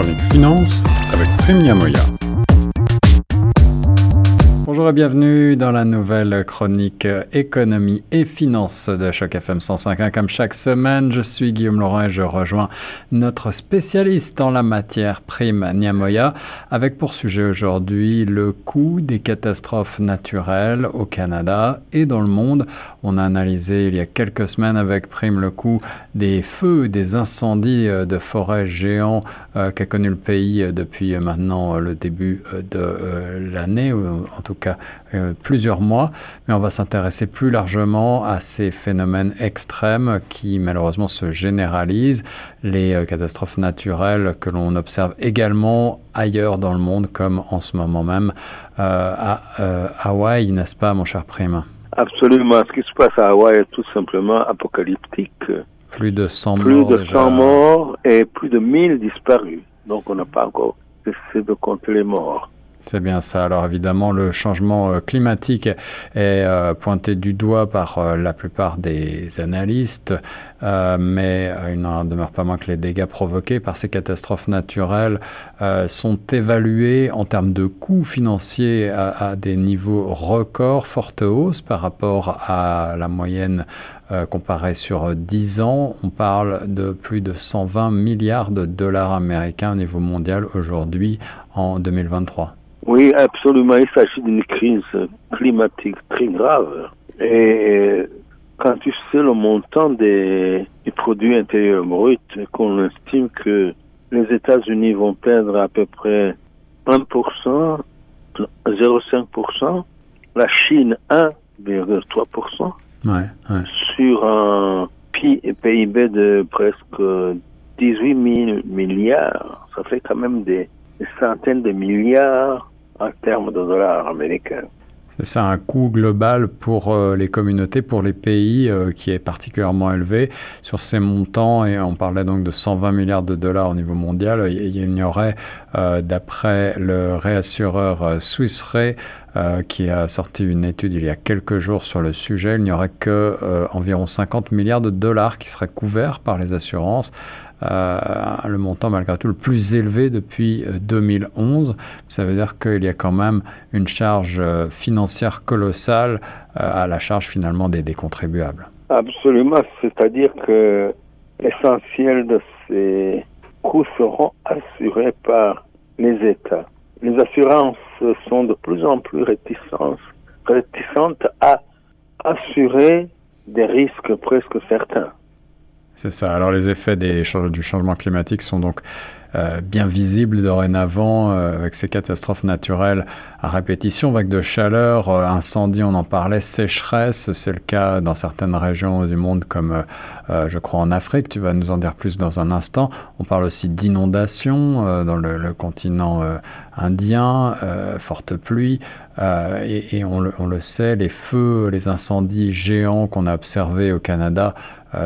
chronique finance avec Prime. Bonjour et bienvenue dans la nouvelle chronique économie et finances de Choc FM 105.1. Comme chaque semaine, je suis Guillaume Laurent et je rejoins notre spécialiste en la matière, Prime Niamoya, avec pour sujet aujourd'hui le coût des catastrophes naturelles au Canada et dans le monde. On a analysé il y a quelques semaines avec Prime le coût des feux, des incendies de forêts géants euh, qu'a connu le pays depuis maintenant le début de euh, l'année, en tout cas euh, plusieurs mois, mais on va s'intéresser plus largement à ces phénomènes extrêmes qui malheureusement se généralisent, les euh, catastrophes naturelles que l'on observe également ailleurs dans le monde, comme en ce moment même euh, à Hawaï, n'est-ce pas mon cher Prime? Absolument, ce qui se passe à Hawaï est tout simplement apocalyptique. Plus de 100 plus morts. de déjà. 100 morts et plus de 1000 disparus. Donc on n'a pas encore essayé de compter les morts. C'est bien ça. Alors évidemment, le changement euh, climatique est euh, pointé du doigt par euh, la plupart des analystes, mais il n'en demeure pas moins que les dégâts provoqués par ces catastrophes naturelles sont évalués en termes de coûts financiers à, des niveaux records, forte hausse par rapport à la moyenne comparée sur 10 ans. On parle de plus de 120 milliards de dollars américains au niveau mondial aujourd'hui en 2023. Oui, absolument. Il s'agit d'une crise climatique très grave. Et quand tu sais le montant des, des produits intérieurs bruts, qu'on estime que les États-Unis vont perdre à peu près 1%, 0,5%, la Chine 1,3%, Ouais, ouais. sur un PIB de presque 18 000 milliards. Ça fait quand même des, des centaines de milliards en termes de dollars américains. C'est ça, un coût global pour euh, les communautés, pour les pays, euh, qui est particulièrement élevé. Sur ces montants, et on parlait donc de 120 milliards de dollars au niveau mondial, il il y aurait, euh, d'après le réassureur Swiss Re, qui a sorti une étude il y a quelques jours sur le sujet, il n'y aurait que environ 50 milliards de dollars qui seraient couverts par les assurances. Euh, le montant malgré tout le plus élevé depuis euh, 2011. Ça veut dire qu'il y a quand même une charge euh, financière colossale euh, à la charge finalement des, des contribuables. Absolument, c'est-à-dire que l'essentiel de ces coûts seront assurés par les États. Les assurances sont de plus en plus réticentes à assurer des risques presque certains. C'est ça. Alors les effets des, du changement climatique sont donc euh, bien visibles dorénavant euh, avec ces catastrophes naturelles à répétition, vagues de chaleur, euh, incendies, on en parlait, sécheresse, c'est le cas dans certaines régions du monde comme euh, je crois en Afrique, tu vas nous en dire plus dans un instant. On parle aussi d'inondations dans le, continent indien, forte pluie, et, on, le, sait, les feux, les incendies géants qu'on a observés au Canada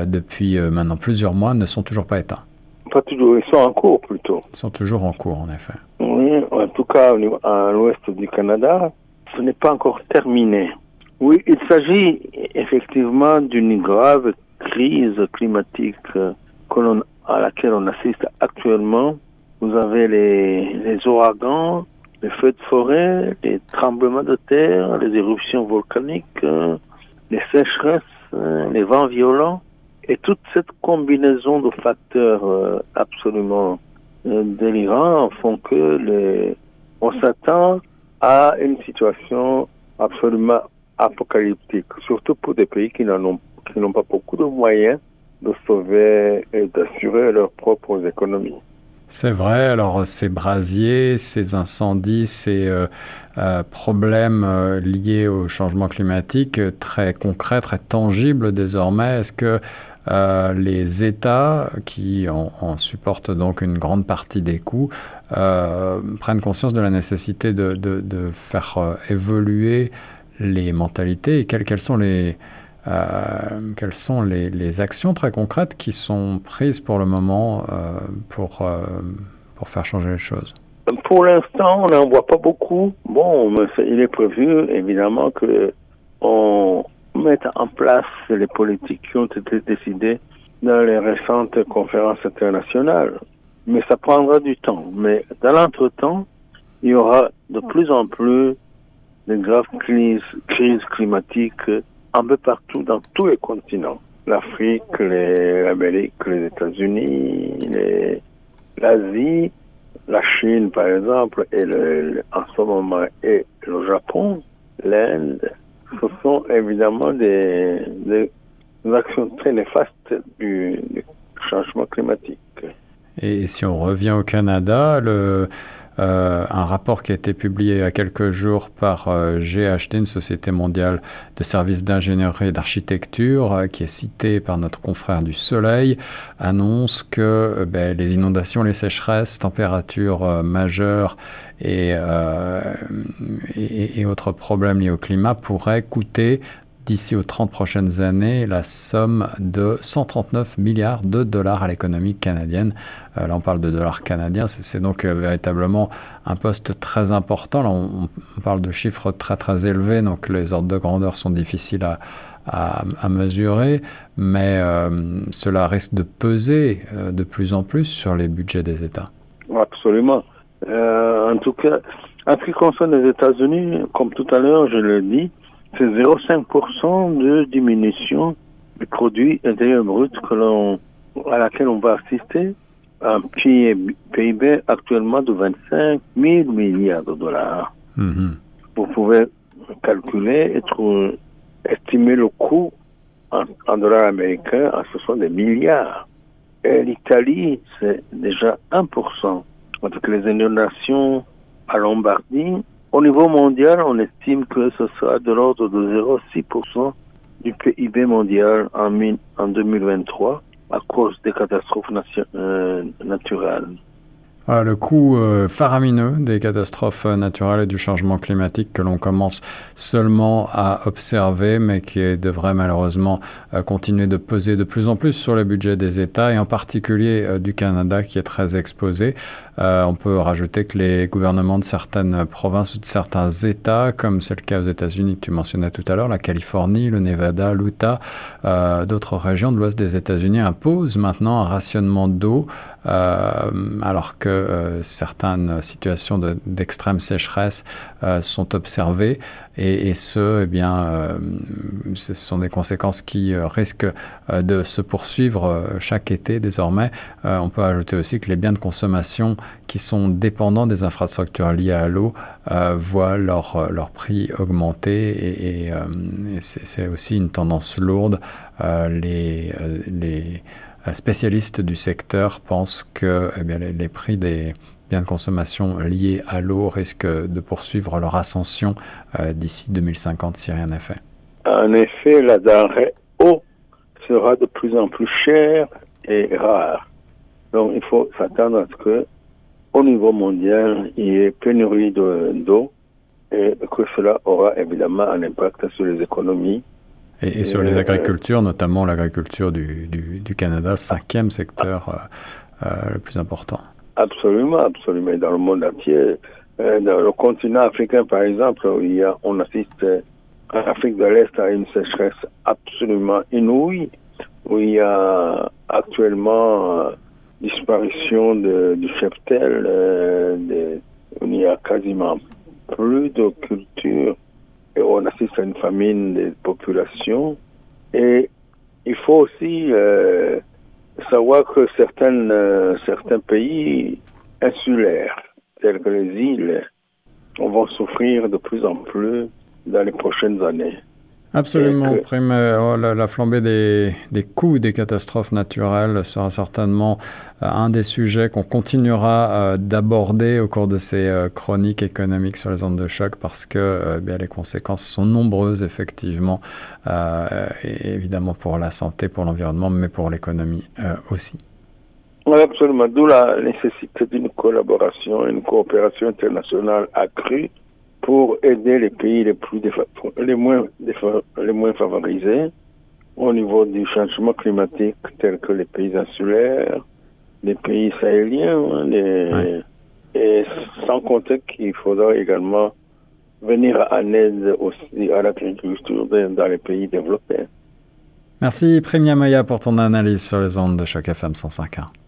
depuis maintenant plusieurs mois ne sont toujours pas éteints. Pas toujours, ils sont en cours plutôt. Ils sont toujours en cours, en effet. Oui, en tout cas, à l'ouest du Canada, ce n'est pas encore terminé. Oui, il s'agit effectivement d'une grave crise climatique que à laquelle on assiste actuellement. Vous avez les, les ouragans, les feux de forêt, les tremblements de terre, les éruptions volcaniques, les sécheresses, les vents violents. Et toute cette combinaison de facteurs euh, absolument euh, délirants font que on s'attend à une situation absolument apocalyptique, surtout pour des pays qui n'ont pas beaucoup de moyens de sauver et d'assurer leurs propres économies. C'est vrai, alors ces brasiers, ces incendies, ces euh, problèmes liés au changement climatique, très concrets, très tangibles désormais, est-ce que euh, les États, qui en, en, supportent donc une grande partie des coûts, euh, prennent conscience de la nécessité de, faire euh, évoluer les mentalités et quelles, sont les... Actions très concrètes qui sont prises pour le moment pour, faire changer les choses Pour l'instant, on n'en voit pas beaucoup. Bon, il est prévu évidemment que on mette en place les politiques qui ont été décidées dans les récentes conférences internationales. mais ça prendra du temps. Mais dans l'entretemps, il y aura de plus en plus de graves crises, crises climatiques un peu partout dans tous les continents. L'Afrique, l'Amérique, les États-Unis, l'Asie, la Chine par exemple, et le, en ce moment, et le Japon, l'Inde, ce sont évidemment des, des, actions très néfastes du, du changement climatique. Et si on revient au Canada, le, euh, un rapport qui a été publié il y a quelques jours par euh, GHD, une société mondiale de services d'ingénierie et d'architecture, euh, qui est citée par notre confrère du Soleil, annonce que ben, les inondations, les sécheresses, températures majeures et, autres problèmes liés au climat pourraient coûter d'ici aux 30 prochaines années la somme de 139 milliards de dollars à l'économie canadienne. Euh, là, on parle de dollars canadiens, c'est donc euh, véritablement un poste très important. Là, on, parle de chiffres très très élevés, donc les ordres de grandeur sont difficiles à, à, mesurer, mais euh, cela risque de peser de plus en plus sur les budgets des États. Absolument. en tout cas, en ce qui concerne les États-Unis, comme tout à l'heure, je le dis, c'est 0,5% de diminution du produit intérieur brut que l'on, à laquelle on va assister. Un PIB actuellement de 25 000 milliards de dollars. Mm-hmm. Vous pouvez calculer et trouver, estimer le coût en, dollars américains, ce sont des milliards. Et l'Italie, c'est déjà 1%. Avec les inondations à Lombardie, au niveau mondial, on estime que ce sera de l'ordre de 0,6% du PIB mondial en, en 2023 à cause des catastrophes euh, naturelles. Ah, le coût euh, faramineux des catastrophes euh, naturelles et du changement climatique que l'on commence seulement à observer, mais qui devrait malheureusement euh, continuer de peser de plus en plus sur le budget des États, et en particulier du Canada qui est très exposé. on peut rajouter que les gouvernements de certaines provinces ou de certains États, comme c'est le cas aux États-Unis que tu mentionnais tout à l'heure, la Californie, le Nevada, l'Utah, d'autres régions de l'ouest des États-Unis imposent maintenant un rationnement d'eau, alors que euh, certaines situations d'extrême sécheresse euh, sont observées et, ce, eh bien, euh, ce sont des conséquences qui risquent de se poursuivre chaque été désormais. on peut ajouter aussi que les biens de consommation qui sont dépendants des infrastructures liées à l'eau voient leur, prix augmenter et, c'est aussi une tendance lourde. les spécialistes du secteur pensent que eh les, prix des biens de consommation liés à l'eau risquent de poursuivre leur ascension euh, d'ici 2050 si rien n'est fait. En effet, la denrée eau sera de plus en plus chère et rare. Donc il faut s'attendre à ce que au niveau mondial, il y ait pénurie d'eau et que cela aura évidemment un impact sur les économies et, sur les euh, agricultures, notamment l'agriculture du, du, Canada, cinquième secteur euh, euh, le plus important. Absolument, absolument. Dans le monde entier, dans le continent africain, par exemple, il y a, on assiste en Afrique de l'Est à une sécheresse absolument inouïe, où il y a actuellement disparition de, du cheptel, où il n'y a quasiment plus de culture et on assiste à une famine des populations. Et il faut aussi euh, savoir que certaines, euh, certains pays insulaires, tels que les îles, vont souffrir de plus en plus dans les prochaines années. Absolument, Prime. Oh, la, flambée des, des, coûts des catastrophes naturelles sera certainement euh, un des sujets qu'on continuera euh, d'aborder au cours de ces euh, chroniques économiques sur les ondes de choc parce que bien, les conséquences sont nombreuses, effectivement, et évidemment pour la santé, pour l'environnement, mais pour l'économie aussi. Oui, absolument. D'où la nécessité d'une collaboration, une coopération internationale accrue pour aider les pays les plus les moins les moins favorisés au niveau du changement climatique tels que les pays insulaires, les pays sahéliens, hein, et sans compter qu'il faudra également venir en aide aussi à l'agriculture dans les pays développés. Merci Premia Maya pour ton analyse sur les ondes de choc FM 105.1.